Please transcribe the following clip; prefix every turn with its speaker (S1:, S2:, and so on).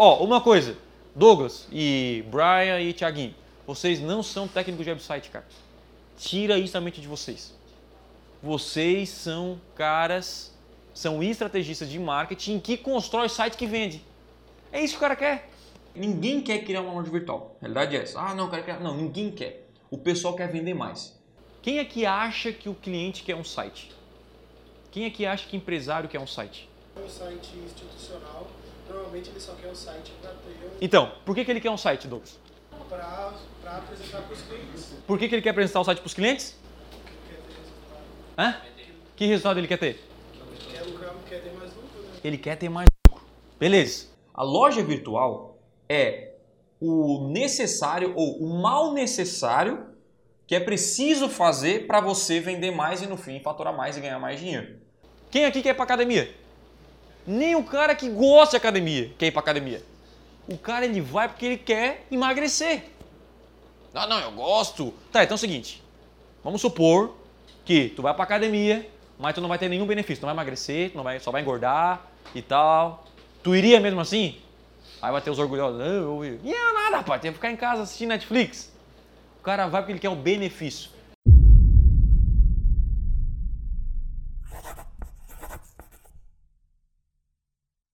S1: Ó, uma coisa. Douglas e Brian e Thiaguinho, vocês não são técnicos de website, cara. Tira isso da mente de vocês. Vocês são caras, são estrategistas de marketing que constrói site que vende. É isso que o cara quer. Ninguém quer criar uma loja virtual. A realidade é essa. Ah, não, quero criar. Não, ninguém quer. O pessoal quer vender mais. Quem é que acha que o cliente quer um site? Quem é que acha que empresário quer um site?
S2: Um site institucional, normalmente ele só quer o site para ter
S1: Então, por que, que ele quer um site, Douglas?
S2: para apresentar para os clientes.
S1: Por que, que ele quer apresentar o site para os clientes?
S2: Quer ter resultado.
S1: Hã? Que resultado ele quer ter?
S2: Quer lucrar, quer ter mais lucro, né?
S1: Ele quer ter mais lucro. Beleza. A loja virtual é o necessário ou o mal necessário que é preciso fazer para você vender mais e no fim faturar mais e ganhar mais dinheiro. Quem aqui quer ir para academia? Nem o cara que gosta de academia quer ir para academia. O cara ele vai porque ele quer emagrecer. Ah, não, eu gosto. Tá, então é o seguinte. Vamos supor que tu vai para academia, mas tu não vai ter nenhum benefício, tu não vai emagrecer, tu não vai, só vai engordar e tal. Tu iria mesmo assim? Aí vai ter os orgulhosos. Não, eu ia. Não, nada, rapaz, tem que ficar em casa assistindo Netflix. O cara vai porque ele quer o benefício.